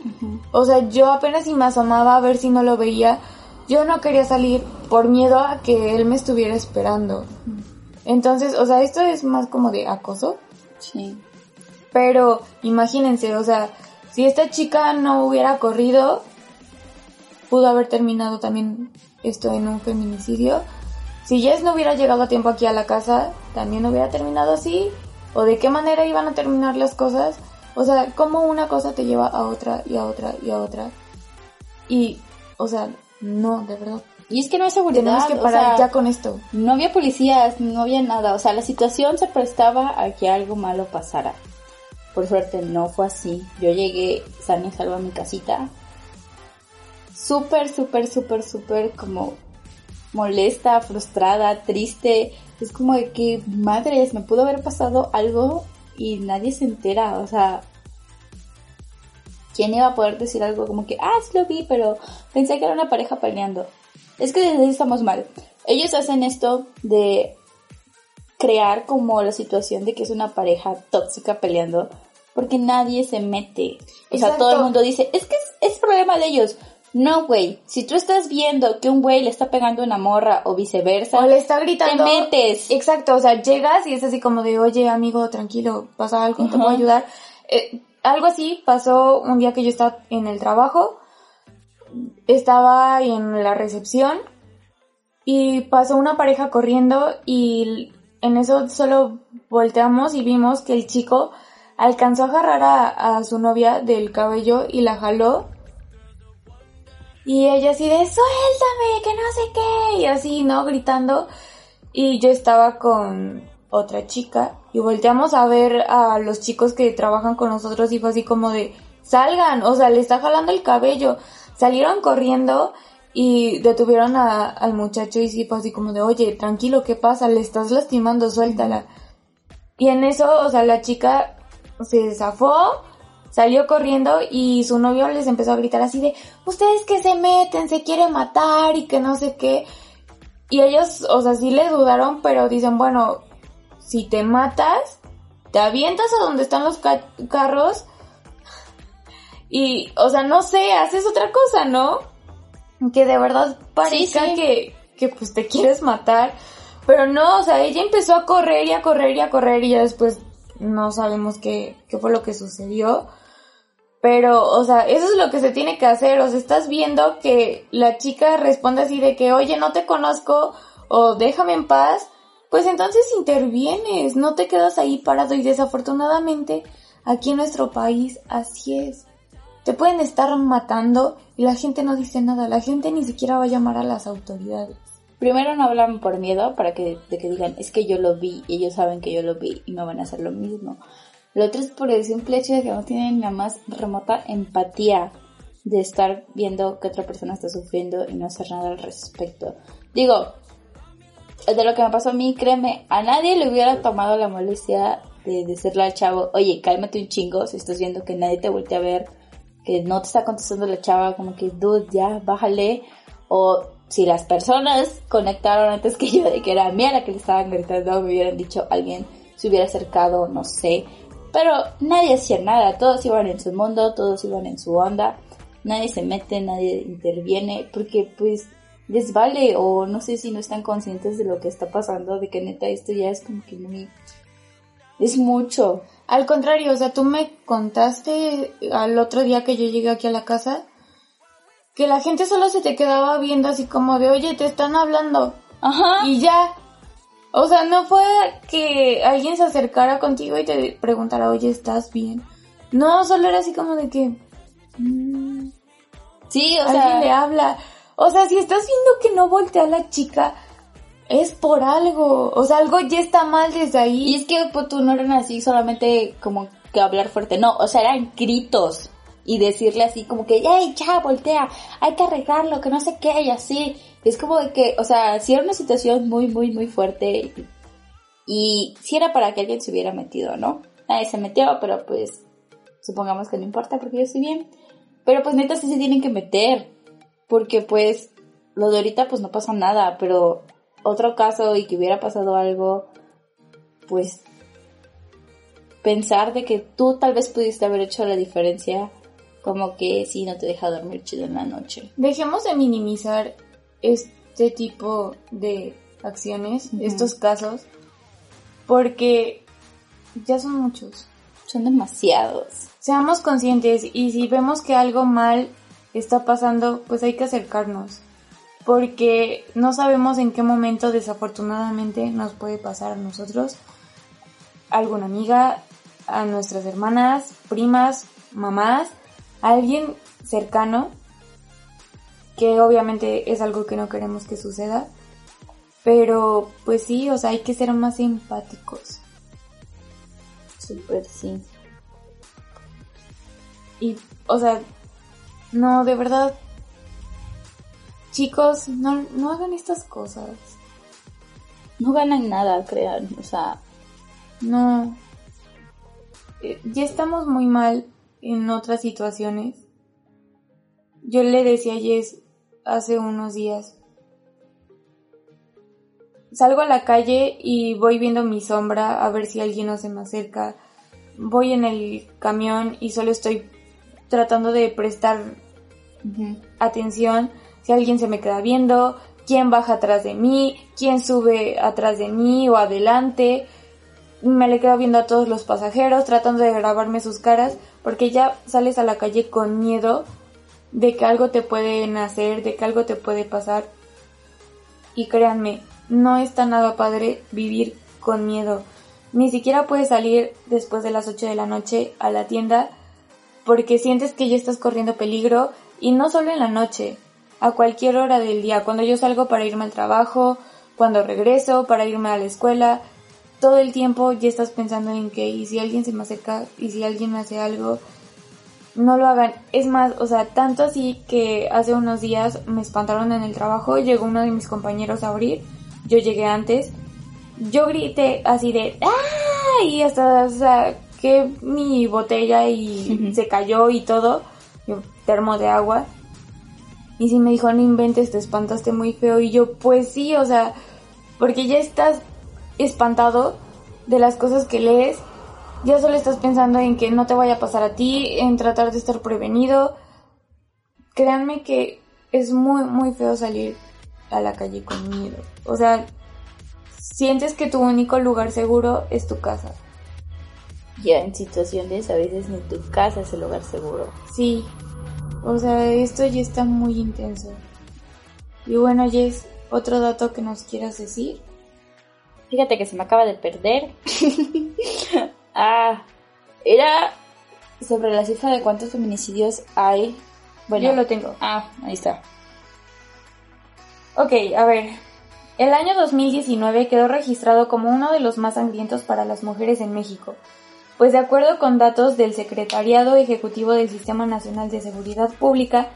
Speaker 3: O sea, yo apenas si me asomaba a ver si no lo veía. Yo no quería salir por miedo a que él me estuviera esperando. Entonces, o sea, esto es más como de acoso.
Speaker 4: Sí.
Speaker 3: Pero imagínense, o sea, si esta chica no hubiera corrido, pudo haber terminado también esto en un feminicidio. Si Jess no hubiera llegado a tiempo aquí a la casa, también hubiera terminado así. ¿O de qué manera iban a terminar las cosas? O sea, cómo una cosa te lleva a otra y a otra y a otra. Y, o sea, no, de verdad.
Speaker 4: Y es que no hay seguridad.
Speaker 3: Tenemos que
Speaker 4: o
Speaker 3: parar
Speaker 4: sea,
Speaker 3: ya con esto.
Speaker 4: No había policías, no había nada. O sea, la situación se prestaba a que algo malo pasara. Por suerte no fue así. Yo llegué sana y salva a mi casita. Súper, súper, súper, súper como molesta, frustrada, triste. Es como de que, madres, me pudo haber pasado algo y nadie se entera. O sea, ¿quién iba a poder decir algo como que, ah, sí lo vi, pero pensé que era una pareja peleando? Es que desde ahí estamos mal. Ellos hacen esto de crear como la situación de que es una pareja tóxica peleando porque nadie se mete. O sea, todo el mundo dice, es que es, es problema de ellos. No, güey. Si tú estás viendo que un güey le está pegando una morra o viceversa,
Speaker 3: O le está gritando.
Speaker 4: te metes.
Speaker 3: Exacto, o sea, llegas y es así como de, oye, amigo, tranquilo, pasa algo, te puedo ayudar. Eh, algo así pasó un día que yo estaba en el trabajo, estaba en la recepción y pasó una pareja corriendo y en eso solo volteamos y vimos que el chico alcanzó a agarrar a, a su novia del cabello y la jaló. Y ella así de, suéltame, que no sé qué, y así, ¿no? Gritando. Y yo estaba con otra chica y volteamos a ver a los chicos que trabajan con nosotros y fue así como de, salgan, o sea, le está jalando el cabello. Salieron corriendo y detuvieron a- al muchacho y sí fue así como de, oye, tranquilo, ¿qué pasa? Le estás lastimando, suéltala. Y en eso, o sea, la chica se zafó, salió corriendo y su novio les empezó a gritar así de, ustedes que se meten, se quiere matar y que no sé qué. Y ellos, o sea, sí le dudaron, pero dicen, bueno, si te matas, te avientas a donde están los ca- carros y, o sea, no sé, haces otra cosa, ¿no? Que de verdad parezca
Speaker 4: sí.
Speaker 3: que, que pues te quieres matar. Pero no, o sea, ella empezó a correr y a correr y a correr y ya después no sabemos qué, qué fue lo que sucedió. Pero, o sea, eso es lo que se tiene que hacer. O sea, estás viendo que la chica responde así de que, oye, no te conozco o déjame en paz. Pues entonces intervienes, no te quedas ahí parado y desafortunadamente aquí en nuestro país así es. Te pueden estar matando y la gente no dice nada, la gente ni siquiera va a llamar a las autoridades.
Speaker 4: Primero no hablan por miedo para que, de que digan, es que yo lo vi y ellos saben que yo lo vi y me van a hacer lo mismo. Lo otro es por el simple hecho de que no tienen la más remota empatía de estar viendo que otra persona está sufriendo y no hacer nada al respecto. Digo, de lo que me pasó a mí, créeme, a nadie le hubiera tomado la molestia de decirle al chavo, oye, cálmate un chingo si estás viendo que nadie te voltea a ver, que no te está contestando la chava, como que, dude, ya, bájale. O si las personas conectaron antes que yo de que era a mí a la que le estaban gritando, me hubieran dicho alguien se hubiera acercado, no sé. Pero nadie hacía nada, todos iban en su mundo, todos iban en su onda, nadie se mete, nadie interviene, porque pues les vale o no sé si no están conscientes de lo que está pasando, de que neta esto ya es como que muy... es mucho.
Speaker 3: Al contrario, o sea, tú me contaste al otro día que yo llegué aquí a la casa que la gente solo se te quedaba viendo así como de, oye, te están hablando.
Speaker 4: Ajá.
Speaker 3: Y ya. O sea, no fue que alguien se acercara contigo y te preguntara, oye, ¿estás bien? No, solo era así como de que... mm,
Speaker 4: Sí, o
Speaker 3: alguien le
Speaker 4: sea,
Speaker 3: habla. O sea, si estás viendo que no voltea la chica, es por algo. O sea, algo ya está mal desde ahí.
Speaker 4: y es que pues, tú no eran así solamente como que hablar fuerte, no, o sea, eran gritos y decirle así como que, hey, ya, voltea, hay que arreglarlo, que no sé qué, y así. Es como de que, o sea, si era una situación muy, muy, muy fuerte y si era para que alguien se hubiera metido, ¿no? Nadie se metió, pero pues supongamos que no importa porque yo estoy bien. Pero pues neta sí se tienen que meter, porque pues lo de ahorita pues no pasa nada, pero otro caso y que hubiera pasado algo, pues pensar de que tú tal vez pudiste haber hecho la diferencia, como que si no te deja dormir chido en la noche.
Speaker 3: Dejemos de minimizar este tipo de acciones, estos casos, porque ya son muchos.
Speaker 4: Son demasiados.
Speaker 3: Seamos conscientes y si vemos que algo mal está pasando, pues hay que acercarnos. Porque no sabemos en qué momento desafortunadamente nos puede pasar a nosotros, a alguna amiga, a nuestras hermanas, primas, mamás, a alguien cercano, que obviamente es algo que no queremos que suceda. Pero pues sí, o sea, hay que ser más empáticos.
Speaker 4: Súper sí.
Speaker 3: Y, o sea, no, de verdad, chicos, no, no hagan estas cosas.
Speaker 4: No ganan nada, crean. O sea,
Speaker 3: No. Eh, Ya estamos muy mal en otras situaciones. Yo le decía a Jess hace unos días salgo a la calle y voy viendo mi sombra a ver si alguien no se me acerca. Voy en el camión y solo estoy tratando de prestar atención si alguien se me queda viendo, quién baja atrás de mí, quién sube atrás de mí o adelante. Me le quedo viendo a todos los pasajeros, tratando de grabarme sus caras, porque ya sales a la calle con miedo de que algo te puede hacer, de que algo te puede pasar. Y créanme, no está nada padre vivir con miedo. Ni siquiera puedes salir después de las 8 de la noche a la tienda porque sientes que ya estás corriendo peligro y no solo en la noche, a cualquier hora del día, cuando yo salgo para irme al trabajo, cuando regreso, para irme a la escuela, todo el tiempo ya estás pensando en que y si alguien se me acerca y si alguien me hace algo, no lo hagan. Es más, o sea, tanto así que hace unos días me espantaron en el trabajo, llegó uno de mis compañeros a abrir, yo llegué antes, yo grité así de ¡ah! y hasta saqué mi botella y se cayó y todo, un termo de agua y si me dijo, no inventes, te espantaste muy feo. Y yo, pues sí, o sea, porque ya estás espantado de las cosas que lees. Ya solo estás pensando en que no te vaya a pasar a ti, en tratar de estar prevenido. Créanme que es muy, muy feo salir a la calle con miedo. O sea, sientes que tu único lugar seguro es tu casa.
Speaker 4: Ya en situaciones a veces ni tu casa es el lugar seguro.
Speaker 3: Sí, o sea, esto ya está muy intenso. Y bueno, Jess, otro dato que nos quieras decir.
Speaker 4: Fíjate que se me acaba de perder. ah, era sobre la cifra de cuántos feminicidios hay.
Speaker 3: Bueno, yo lo tengo.
Speaker 4: Ah, ahí está.
Speaker 3: Ok, a ver. El año 2019 quedó registrado como uno de los más sangrientos para las mujeres en México, pues de acuerdo con datos del Secretariado Ejecutivo del Sistema Nacional de Seguridad Pública,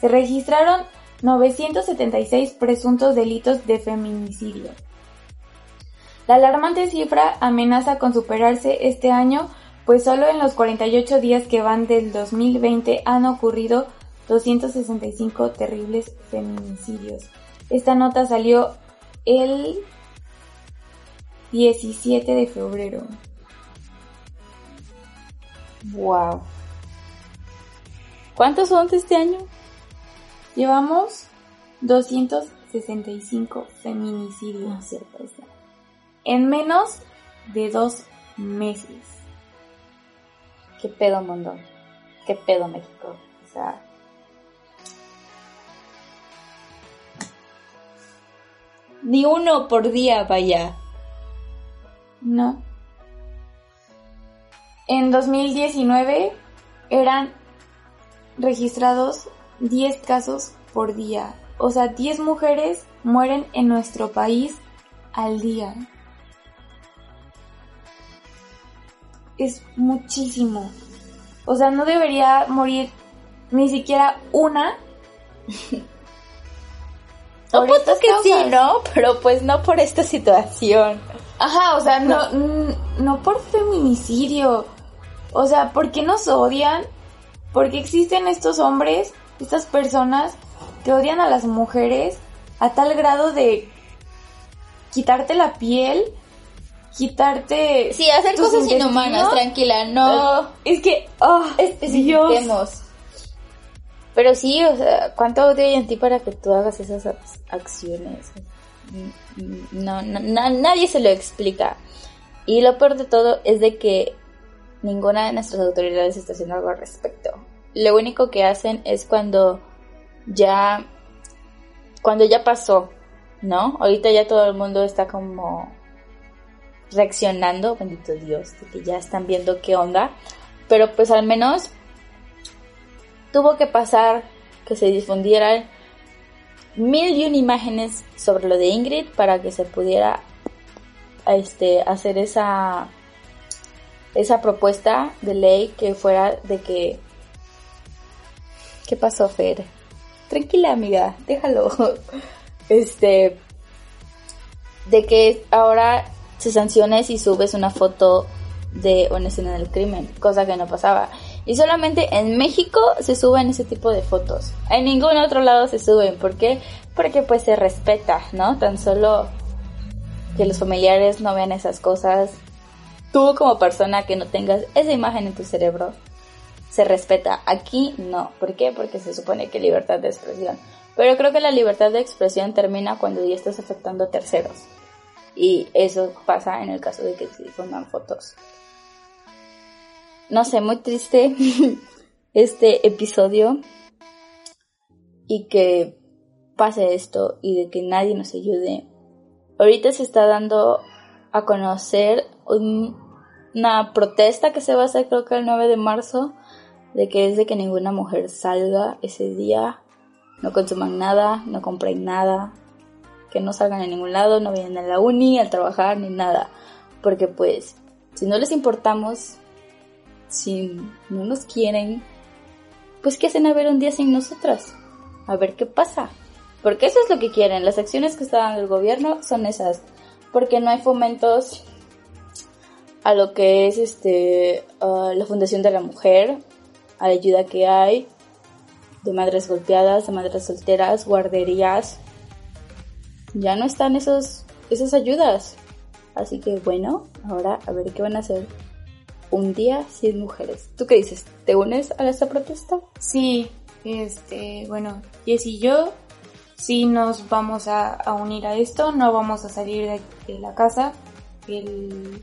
Speaker 3: se registraron 976 presuntos delitos de feminicidio. La alarmante cifra amenaza con superarse este año, pues solo en los 48 días que van del 2020 han ocurrido 265 terribles feminicidios. Esta nota salió el 17 de febrero.
Speaker 4: Wow. ¿Cuántos son de este año?
Speaker 3: Llevamos 265 feminicidios. En menos de dos meses.
Speaker 4: ¿Qué pedo mundo? ¿Qué pedo México? O sea... Ni uno por día, vaya.
Speaker 3: No. En 2019 eran registrados 10 casos por día. O sea, 10 mujeres mueren en nuestro país al día. Es muchísimo. O sea, no debería morir ni siquiera una.
Speaker 4: No, pues que sí, ¿no? Pero pues no por esta situación.
Speaker 3: Ajá, o sea, no, no por feminicidio. O sea, ¿por qué nos odian? Porque existen estos hombres, estas personas que odian a las mujeres a tal grado de quitarte la piel, quitarte...
Speaker 4: Sí, hacer cosas inhumanas, tranquila, no...
Speaker 3: Es que, oh,
Speaker 4: especifiquemos. Pero sí, o sea, ¿cuánto odio hay en ti para que tú hagas esas acciones? No, no, nadie se lo explica. Y lo peor de todo es de que ninguna de nuestras autoridades está haciendo algo al respecto. Lo único que hacen es cuando ya cuando ya pasó, ¿no? Ahorita ya todo el mundo está como reaccionando, bendito Dios, de que ya están viendo qué onda, pero pues al menos tuvo que pasar que se difundieran mil y una imágenes sobre lo de Ingrid para que se pudiera este hacer esa esa propuesta de ley que fuera de que... ¿Qué pasó, Fer? Tranquila, amiga, déjalo. Este... De que ahora se sancione si subes una foto de una escena del crimen, cosa que no pasaba. Y solamente en México se suben ese tipo de fotos. En ningún otro lado se suben. ¿Por qué? Porque pues se respeta, ¿no? Tan solo que los familiares no vean esas cosas. Tú como persona que no tengas esa imagen en tu cerebro, se respeta. Aquí no. ¿Por qué? Porque se supone que libertad de expresión. Pero creo que la libertad de expresión termina cuando ya estás afectando a terceros. Y eso pasa en el caso de que se difundan fotos. No sé, muy triste este episodio. Y que pase esto y de que nadie nos ayude. Ahorita se está dando a conocer una protesta que se va a hacer creo que el 9 de marzo de que es de que ninguna mujer salga ese día, no consuman nada, no compren nada, que no salgan a ningún lado, no vayan a la uni, al trabajar, ni nada. Porque pues, si no les importamos, si no nos quieren, pues ¿qué hacen a ver un día sin nosotras? A ver qué pasa. Porque eso es lo que quieren. Las acciones que está dando el gobierno son esas. Porque no hay fomentos a lo que es este la Fundación de la Mujer, a la ayuda que hay de madres golpeadas, de madres solteras, guarderías. Ya no están esos, esas ayudas. Así que bueno, ahora a ver qué van a hacer. Un día sin mujeres. ¿Tú qué dices? ¿Te unes a esta protesta?
Speaker 3: Sí, este, bueno, Jess y yo sí nos vamos a, unir a esto, no vamos a salir de, de la casa el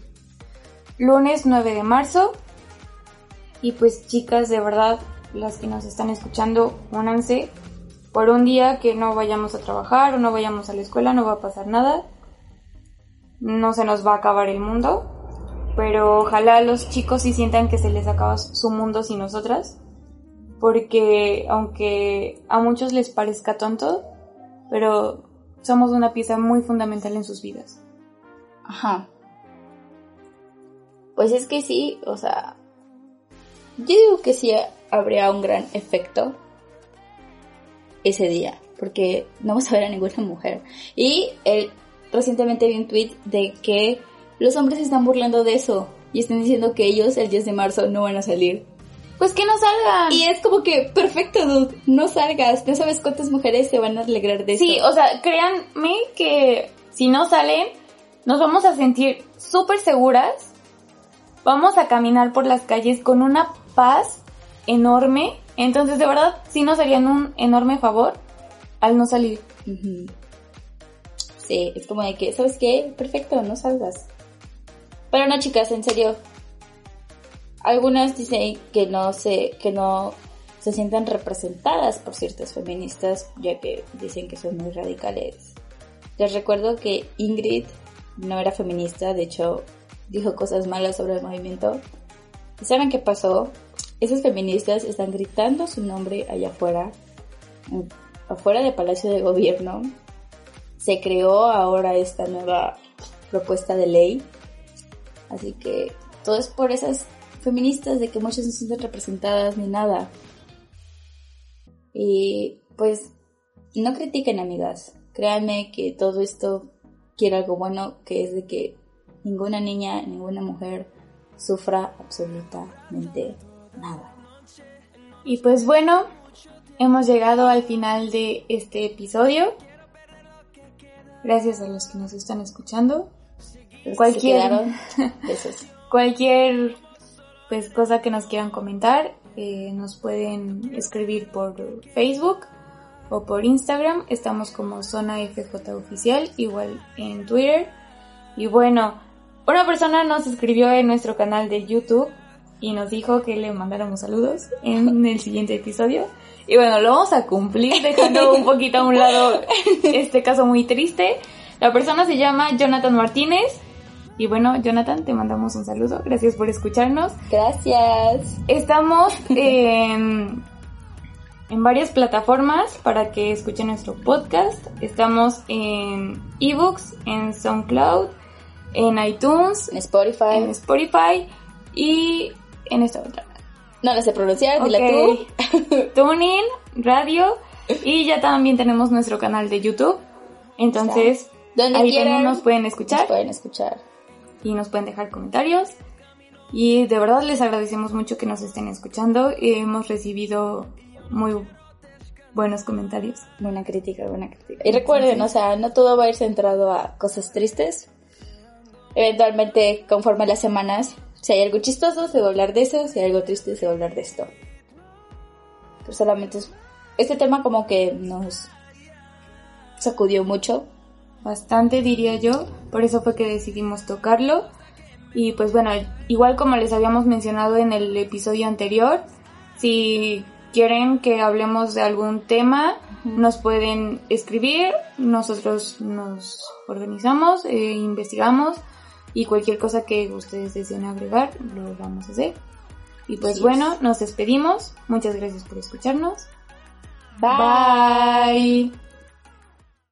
Speaker 3: lunes 9 de marzo y pues chicas, de verdad, las que nos están escuchando, únanse. Por un día que no vayamos a trabajar o no vayamos a la escuela, no va a pasar nada. No se nos va a acabar el mundo. Pero ojalá los chicos sí sientan que se les acaba su mundo sin nosotras. Porque aunque a muchos les parezca tonto, pero somos una pieza muy fundamental en sus vidas.
Speaker 4: Ajá. Pues es que sí, o sea, yo digo que sí habría un gran efecto ese día, porque no vamos a ver a ninguna mujer. Y eh, recientemente vi un tweet de que los hombres están burlando de eso y están diciendo que ellos el 10 de marzo no van a salir.
Speaker 3: Pues que no salgan.
Speaker 4: Y es como que, perfecto, dude, no salgas. No sabes cuántas mujeres se van a alegrar de eso.
Speaker 3: Sí, o sea, créanme que si no salen, nos vamos a sentir súper seguras. Vamos a caminar por las calles con una paz enorme. Entonces, de verdad, sí nos harían un enorme favor al no salir.
Speaker 4: Sí, es como de que, ¿sabes qué? Perfecto, no salgas. Pero no, chicas, en serio. Algunas dicen que no se, que no se sientan representadas por ciertas feministas, ya que dicen que son muy radicales. Les recuerdo que Ingrid no era feminista, de hecho dijo cosas malas sobre el movimiento. ¿Y saben qué pasó? Esas feministas están gritando su nombre allá afuera, afuera del Palacio de Gobierno. Se creó ahora esta nueva propuesta de ley. Así que todo es por esas feministas de que muchas no se sienten representadas ni nada. Y pues no critiquen amigas. Créanme que todo esto quiere algo bueno, que es de que ninguna niña, ninguna mujer sufra absolutamente nada.
Speaker 3: Y pues bueno, hemos llegado al final de este episodio. Gracias a los que nos están escuchando. cualquier, cualquier pues cosa que nos quieran comentar, eh, nos pueden escribir por Facebook o por Instagram. Estamos como Zona FJ Oficial, igual en Twitter. Y bueno, una persona nos escribió en nuestro canal de YouTube y nos dijo que le mandáramos saludos en el siguiente episodio. Y bueno, lo vamos a cumplir dejando un poquito a un lado este caso muy triste. La persona se llama Jonathan Martínez. Y bueno, Jonathan, te mandamos un saludo. Gracias por escucharnos.
Speaker 4: Gracias.
Speaker 3: Estamos en, en varias plataformas para que escuchen nuestro podcast. Estamos en ebooks, en SoundCloud, en iTunes,
Speaker 4: en Spotify.
Speaker 3: En Spotify y en esta otra.
Speaker 4: No la sé pronunciar, dila tú.
Speaker 3: Tuning, radio y ya también tenemos nuestro canal de YouTube. Entonces,
Speaker 4: Donde
Speaker 3: ahí también nos pueden escuchar.
Speaker 4: Nos pueden escuchar.
Speaker 3: Y nos pueden dejar comentarios. Y de verdad les agradecemos mucho que nos estén escuchando. Hemos recibido muy buenos comentarios.
Speaker 4: Buena crítica, buena crítica. Y recuerden, o sea, no todo va a ir centrado a cosas tristes. Eventualmente, conforme las semanas, si hay algo chistoso, se va a hablar de eso, si hay algo triste, se va a hablar de esto. Pero solamente es... Este tema como que nos sacudió mucho.
Speaker 3: Bastante diría yo, por eso fue que decidimos tocarlo. Y pues bueno, igual como les habíamos mencionado en el episodio anterior, si quieren que hablemos de algún tema, nos pueden escribir, nosotros nos organizamos, eh, investigamos y cualquier cosa que ustedes deseen agregar, lo vamos a hacer. Y pues bueno, nos despedimos. Muchas gracias por escucharnos.
Speaker 4: Bye.
Speaker 3: Bye.